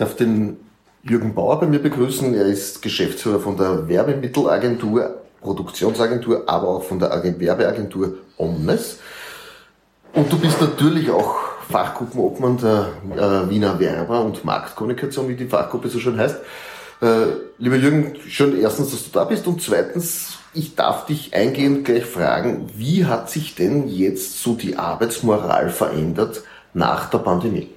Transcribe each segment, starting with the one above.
darf den Jürgen Bauer bei mir begrüßen. Er ist Geschäftsführer von der Werbemittelagentur, Produktionsagentur, aber auch von der Werbeagentur Omnes. Und du bist natürlich auch Fachgruppenobmann der äh, Wiener Werber- und Marktkommunikation, wie die Fachgruppe so schön heißt. Äh, lieber Jürgen, schön erstens, dass du da bist und zweitens, ich darf dich eingehend gleich fragen, wie hat sich denn jetzt so die Arbeitsmoral verändert nach der Pandemie?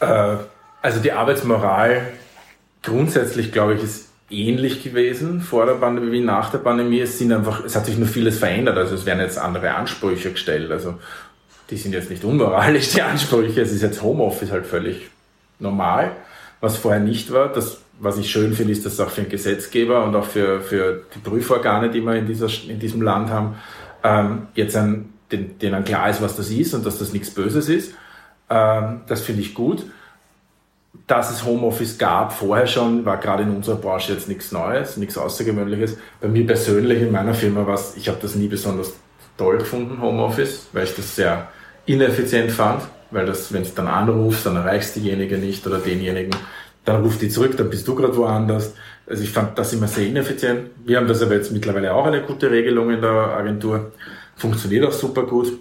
Äh, also die Arbeitsmoral grundsätzlich, glaube ich, ist ähnlich gewesen vor der Pandemie wie nach der Pandemie. Es sind einfach, es hat sich nur vieles verändert. Also es werden jetzt andere Ansprüche gestellt. Also die sind jetzt nicht unmoralisch, die Ansprüche. Es ist jetzt Homeoffice halt völlig normal, was vorher nicht war. Das, was ich schön finde, ist, dass auch für den Gesetzgeber und auch für, für die Prüforgane, die wir in, dieser, in diesem Land haben, ähm, jetzt ein, den, denen klar ist, was das ist und dass das nichts Böses ist. Ähm, das finde ich gut dass es Homeoffice gab vorher schon, war gerade in unserer Branche jetzt nichts Neues, nichts Außergewöhnliches. Bei mir persönlich in meiner Firma war es, ich habe das nie besonders toll gefunden, Homeoffice, weil ich das sehr ineffizient fand, weil das, wenn du dann anrufst, dann erreichst du diejenige nicht oder denjenigen, dann ruft die zurück, dann bist du gerade woanders. Also ich fand das immer sehr ineffizient. Wir haben das aber jetzt mittlerweile auch eine gute Regelung in der Agentur. Funktioniert auch super gut.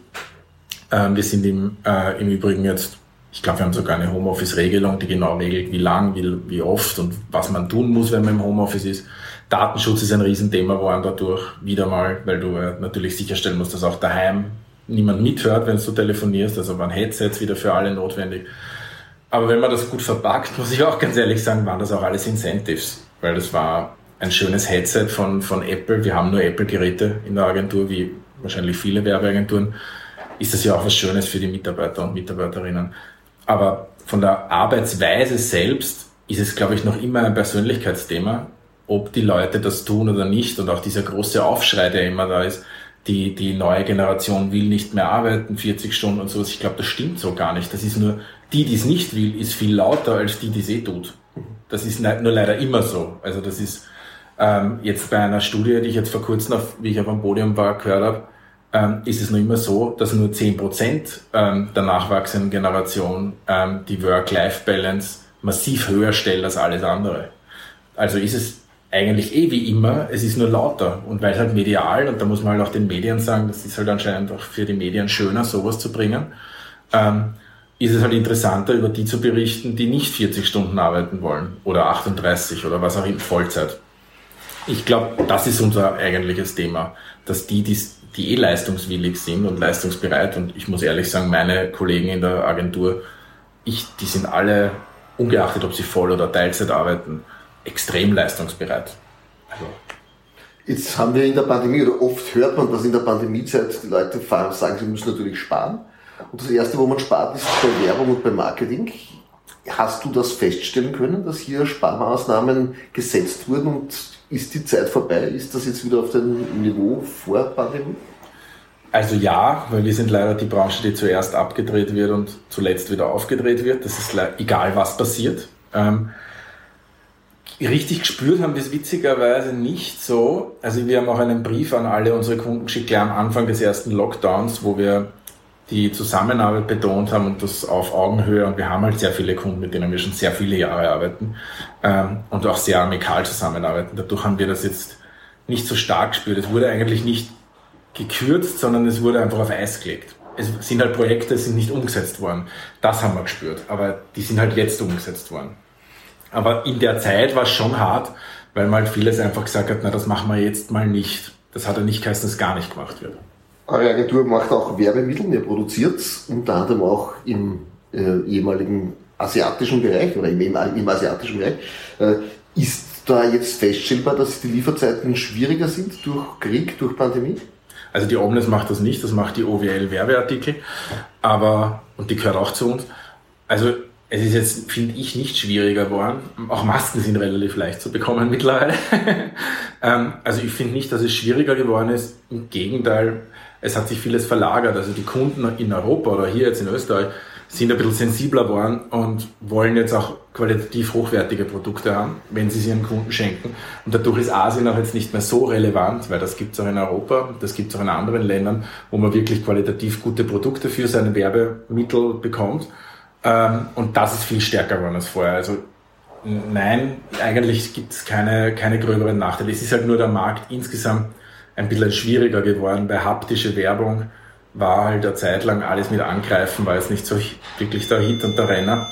Ähm, wir sind im, äh, im Übrigen jetzt ich glaube, wir haben sogar eine Homeoffice-Regelung, die genau regelt, wie lang, wie, wie oft und was man tun muss, wenn man im Homeoffice ist. Datenschutz ist ein Riesenthema geworden dadurch, wieder mal, weil du äh, natürlich sicherstellen musst, dass auch daheim niemand mithört, wenn du telefonierst. Also waren Headsets wieder für alle notwendig. Aber wenn man das gut verpackt, muss ich auch ganz ehrlich sagen, waren das auch alles Incentives. Weil das war ein schönes Headset von, von Apple. Wir haben nur Apple-Geräte in der Agentur, wie wahrscheinlich viele Werbeagenturen. Ist das ja auch was Schönes für die Mitarbeiter und Mitarbeiterinnen. Aber von der Arbeitsweise selbst ist es, glaube ich, noch immer ein Persönlichkeitsthema, ob die Leute das tun oder nicht. Und auch dieser große Aufschrei, der immer da ist, die, die neue Generation will nicht mehr arbeiten, 40 Stunden und sowas. Ich glaube, das stimmt so gar nicht. Das ist nur, die, die es nicht will, ist viel lauter als die, die es eh tut. Das ist nur leider immer so. Also das ist ähm, jetzt bei einer Studie, die ich jetzt vor kurzem, auf, wie ich auf dem Podium war, gehört habe, ähm, ist es noch immer so, dass nur 10% ähm, der nachwachsenden Generation ähm, die Work-Life-Balance massiv höher stellt als alles andere. Also ist es eigentlich eh wie immer, es ist nur lauter. Und weil halt medial, und da muss man halt auch den Medien sagen, das ist halt anscheinend auch für die Medien schöner, sowas zu bringen, ähm, ist es halt interessanter, über die zu berichten, die nicht 40 Stunden arbeiten wollen oder 38 oder was auch immer, Vollzeit. Ich glaube, das ist unser eigentliches Thema, dass die, die die eh leistungswillig sind und leistungsbereit. Und ich muss ehrlich sagen, meine Kollegen in der Agentur, ich, die sind alle, ungeachtet ob sie Voll- oder Teilzeit arbeiten, extrem leistungsbereit. Also. Jetzt haben wir in der Pandemie, oder oft hört man, dass in der Pandemiezeit die Leute sagen, sie müssen natürlich sparen. Und das Erste, wo man spart, ist bei Werbung und beim Marketing. Hast du das feststellen können, dass hier Sparmaßnahmen gesetzt wurden und ist die Zeit vorbei? Ist das jetzt wieder auf dem Niveau vor Pandemie? Also ja, weil wir sind leider die Branche, die zuerst abgedreht wird und zuletzt wieder aufgedreht wird. Das ist egal, was passiert. Ähm, richtig gespürt haben wir es witzigerweise nicht so. Also wir haben auch einen Brief an alle unsere Kunden geschickt, gleich am Anfang des ersten Lockdowns, wo wir die Zusammenarbeit betont haben und das auf Augenhöhe. Und wir haben halt sehr viele Kunden, mit denen wir schon sehr viele Jahre arbeiten ähm, und auch sehr amikal zusammenarbeiten. Dadurch haben wir das jetzt nicht so stark gespürt. Es wurde eigentlich nicht gekürzt, sondern es wurde einfach auf Eis gelegt. Es sind halt Projekte, sind nicht umgesetzt worden. Das haben wir gespürt. Aber die sind halt jetzt umgesetzt worden. Aber in der Zeit war es schon hart, weil man halt vieles einfach gesagt hat, na, das machen wir jetzt mal nicht. Das hat ja nicht geheißen, dass es gar nicht gemacht wird. Eure Agentur macht auch Werbemittel, ihr produziert unter anderem auch im äh, ehemaligen asiatischen Bereich oder im, im asiatischen Bereich. Äh, ist da jetzt feststellbar, dass die Lieferzeiten schwieriger sind durch Krieg, durch Pandemie? Also die Omnes macht das nicht, das macht die OWL Werbeartikel, aber, und die gehört auch zu uns. Also es ist jetzt, finde ich, nicht schwieriger geworden. Auch Masken sind relativ leicht zu bekommen mittlerweile. ähm, also ich finde nicht, dass es schwieriger geworden ist. Im Gegenteil, es hat sich vieles verlagert. Also die Kunden in Europa oder hier jetzt in Österreich sind ein bisschen sensibler geworden und wollen jetzt auch qualitativ hochwertige Produkte haben, wenn sie sie ihren Kunden schenken. Und dadurch ist Asien auch jetzt nicht mehr so relevant, weil das gibt es auch in Europa, das gibt es auch in anderen Ländern, wo man wirklich qualitativ gute Produkte für seine Werbemittel bekommt. Ähm, und das ist viel stärker geworden als vorher. Also nein, eigentlich gibt es keine, keine gröberen Nachteile. Es ist halt nur der Markt insgesamt ein bisschen schwieriger geworden. Bei haptische Werbung war halt eine Zeit lang alles mit angreifen, war jetzt nicht so wirklich der Hit und der Renner.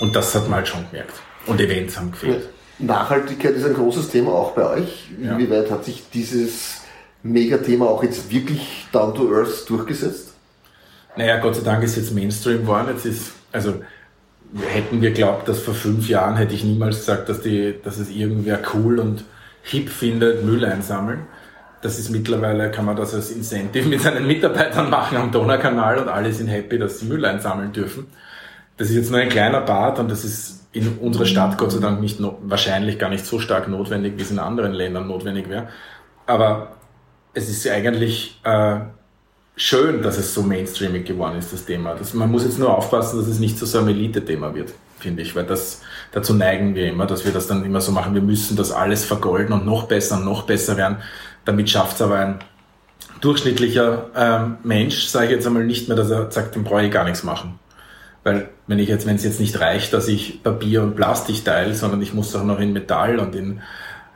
Und das hat man halt schon gemerkt. Und Events haben gefehlt. Nachhaltigkeit ist ein großes Thema auch bei euch. Inwieweit ja. hat sich dieses Megathema auch jetzt wirklich down to earth durchgesetzt? Naja, Gott sei Dank ist jetzt Mainstream geworden. Jetzt ist, also hätten wir glaubt, dass vor fünf Jahren hätte ich niemals gesagt, dass, die, dass es irgendwer cool und hip findet, Müll einsammeln. Das ist mittlerweile, kann man das als Incentive mit seinen Mitarbeitern machen am Donaukanal und alle sind happy, dass sie Müll einsammeln dürfen. Das ist jetzt nur ein kleiner Part und das ist in unserer Stadt Gott sei Dank nicht wahrscheinlich gar nicht so stark notwendig, wie es in anderen Ländern notwendig wäre. Aber es ist eigentlich äh, schön, dass es so mainstreamig geworden ist, das Thema. Das, man muss jetzt nur aufpassen, dass es nicht so, so ein Elite-Thema wird, finde ich, weil das, dazu neigen wir immer, dass wir das dann immer so machen, wir müssen das alles vergolden und noch besser und noch besser werden. Damit schafft es aber ein durchschnittlicher ähm, Mensch, sage ich jetzt einmal nicht mehr, dass er sagt, dem brauche ich gar nichts machen. Weil wenn ich jetzt, wenn es jetzt nicht reicht, dass ich Papier und Plastik teile, sondern ich muss auch noch in Metall und in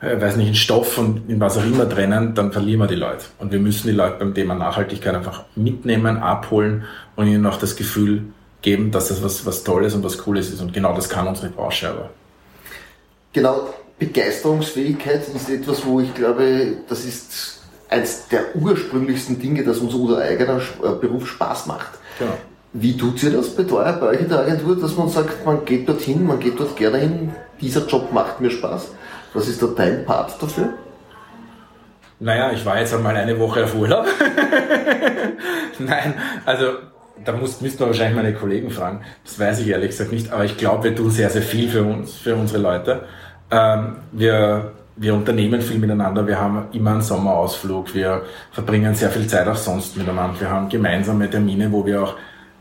äh, weiß nicht, in Stoff und in was auch immer trennen, dann verlieren wir die Leute. Und wir müssen die Leute beim Thema Nachhaltigkeit einfach mitnehmen, abholen und ihnen auch das Gefühl geben, dass das was, was Tolles und was Cooles ist. Und genau das kann unsere Branche aber. Genau, Begeisterungsfähigkeit ist etwas, wo ich glaube, das ist eines der ursprünglichsten Dinge, dass uns unser eigener äh, Beruf Spaß macht. Genau. Wie tut ihr das bei, bei euch in der Agentur, dass man sagt, man geht dorthin, man geht dort gerne hin, dieser Job macht mir Spaß? Was ist da dein Part dafür? Naja, ich war jetzt einmal eine Woche auf Urlaub. Nein, also da muss, müssten wir wahrscheinlich meine Kollegen fragen. Das weiß ich ehrlich gesagt nicht, aber ich glaube, wir tun sehr, sehr viel für uns, für unsere Leute. Ähm, wir, wir unternehmen viel miteinander, wir haben immer einen Sommerausflug, wir verbringen sehr viel Zeit auch sonst miteinander. Wir haben gemeinsame Termine, wo wir auch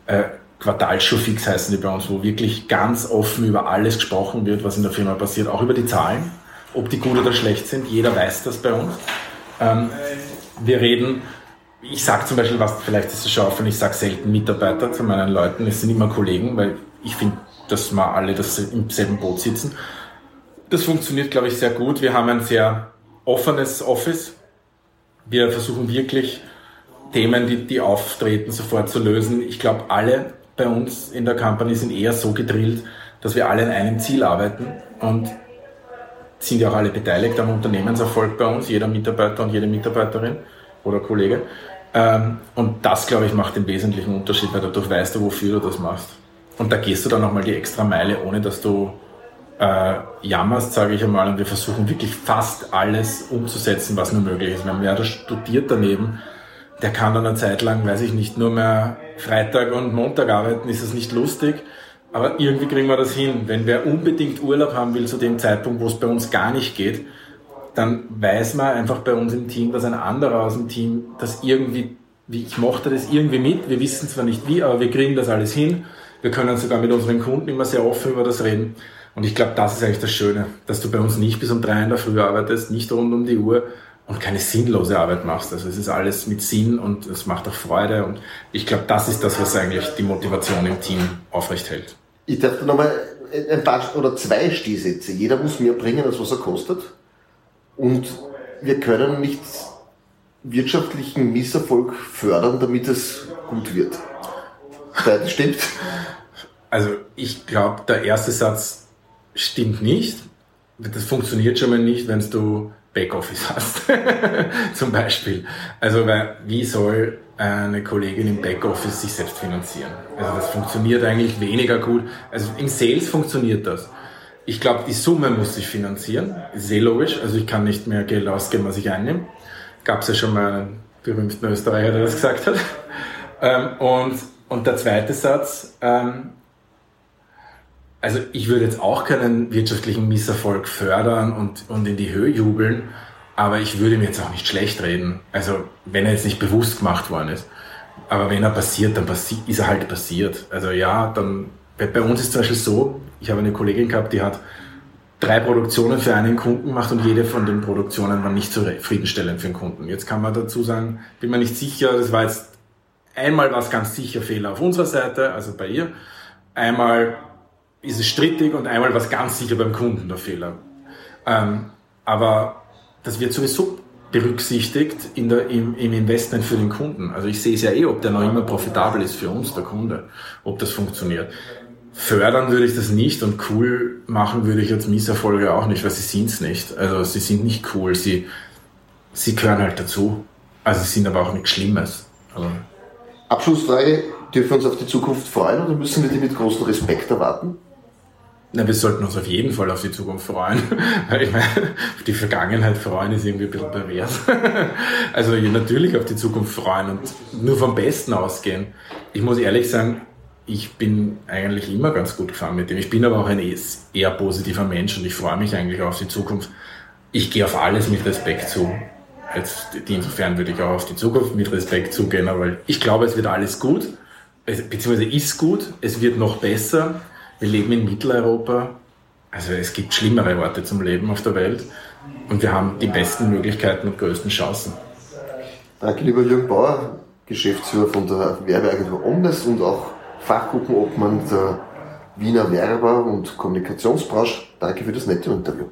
äh, Quartalschuhfix heißen die bei uns, wo wirklich ganz offen über alles gesprochen wird, was in der Firma passiert, auch über die Zahlen ob die gut oder schlecht sind. Jeder weiß das bei uns. Ähm, wir reden, ich sage zum Beispiel, was vielleicht ist es schon und ich sage selten Mitarbeiter zu meinen Leuten, es sind immer Kollegen, weil ich finde, dass wir alle das im selben Boot sitzen. Das funktioniert, glaube ich, sehr gut. Wir haben ein sehr offenes Office. Wir versuchen wirklich Themen, die, die auftreten, sofort zu lösen. Ich glaube, alle bei uns in der Company sind eher so gedrillt, dass wir alle in einem Ziel arbeiten und sind ja auch alle beteiligt am Unternehmenserfolg bei uns, jeder Mitarbeiter und jede Mitarbeiterin oder Kollege. Ähm, und das, glaube ich, macht den wesentlichen Unterschied, weil dadurch weißt du, wofür du das machst. Und da gehst du dann nochmal die extra Meile, ohne dass du äh, jammerst, sage ich einmal. Und wir versuchen wirklich fast alles umzusetzen, was nur möglich ist. Wenn wer da studiert daneben, der kann dann eine Zeit lang, weiß ich nicht, nur mehr Freitag und Montag arbeiten, ist das nicht lustig. Aber irgendwie kriegen wir das hin. Wenn wer unbedingt Urlaub haben will zu dem Zeitpunkt, wo es bei uns gar nicht geht, dann weiß man einfach bei uns im Team, dass ein anderer aus dem Team das irgendwie, wie ich mochte das irgendwie mit. Wir wissen zwar nicht wie, aber wir kriegen das alles hin. Wir können sogar mit unseren Kunden immer sehr offen über das reden. Und ich glaube, das ist eigentlich das Schöne, dass du bei uns nicht bis um drei in der Früh arbeitest, nicht rund um die Uhr und keine sinnlose Arbeit machst. Also es ist alles mit Sinn und es macht auch Freude. Und ich glaube, das ist das, was eigentlich die Motivation im Team aufrecht hält. Ich darf da nochmal ein paar oder zwei Stehsätze. Jeder muss mehr bringen, als was er kostet. Und wir können nicht wirtschaftlichen Misserfolg fördern, damit es gut wird. Das stimmt. Also ich glaube, der erste Satz stimmt nicht. Das funktioniert schon mal nicht, wenn du Backoffice hast, zum Beispiel. Also weil, wie soll eine Kollegin im Backoffice sich selbst finanzieren? Also das funktioniert eigentlich weniger gut. Also im Sales funktioniert das. Ich glaube, die Summe muss sich finanzieren. Ist eh logisch. Also ich kann nicht mehr Geld ausgeben, was ich einnehme. Gab es ja schon mal einen berühmten Österreicher, der das gesagt hat. Ähm, und, und der zweite Satz, ähm, also ich würde jetzt auch keinen wirtschaftlichen Misserfolg fördern und, und in die Höhe jubeln, aber ich würde mir jetzt auch nicht schlecht reden. Also wenn er jetzt nicht bewusst gemacht worden ist. Aber wenn er passiert, dann passi ist er halt passiert. Also ja, dann bei uns ist zum Beispiel so, ich habe eine Kollegin gehabt, die hat drei Produktionen für einen Kunden gemacht und jede von den Produktionen war nicht zufriedenstellend für den Kunden. Jetzt kann man dazu sagen, bin mir nicht sicher, das war jetzt einmal was ganz sicher Fehler auf unserer Seite, also bei ihr. einmal ist es strittig und einmal was ganz sicher beim Kunden der Fehler. Ähm, aber das wird sowieso berücksichtigt in der, im, im Investment für den Kunden. Also ich sehe es ja eh, ob der noch immer profitabel ist für uns, der Kunde, ob das funktioniert. Fördern würde ich das nicht und cool machen würde ich jetzt Misserfolge auch nicht, weil sie sind es nicht. Also sie sind nicht cool, sie, sie gehören halt dazu. Also sie sind aber auch nichts Schlimmes. Aber Abschlussfrage, dürfen wir uns auf die Zukunft freuen oder müssen wir die mit großem Respekt erwarten? Na, wir sollten uns auf jeden Fall auf die Zukunft freuen. Weil ich meine, auf die Vergangenheit freuen ist irgendwie ein bisschen pervers. Also natürlich auf die Zukunft freuen und nur vom Besten ausgehen. Ich muss ehrlich sagen, ich bin eigentlich immer ganz gut gefahren mit dem. Ich bin aber auch ein eher positiver Mensch und ich freue mich eigentlich auf die Zukunft. Ich gehe auf alles mit Respekt zu. Jetzt, insofern würde ich auch auf die Zukunft mit Respekt zugehen, weil ich glaube, es wird alles gut, beziehungsweise ist gut, es wird noch besser. Wir leben in Mitteleuropa, also es gibt schlimmere Orte zum Leben auf der Welt und wir haben die besten Möglichkeiten und größten Chancen. Danke, lieber Jürgen Bauer, Geschäftsführer von der Werbeagentur Omnes und auch Fachgruppenobmann der Wiener Werber- und Kommunikationsbranche. Danke für das nette Interview.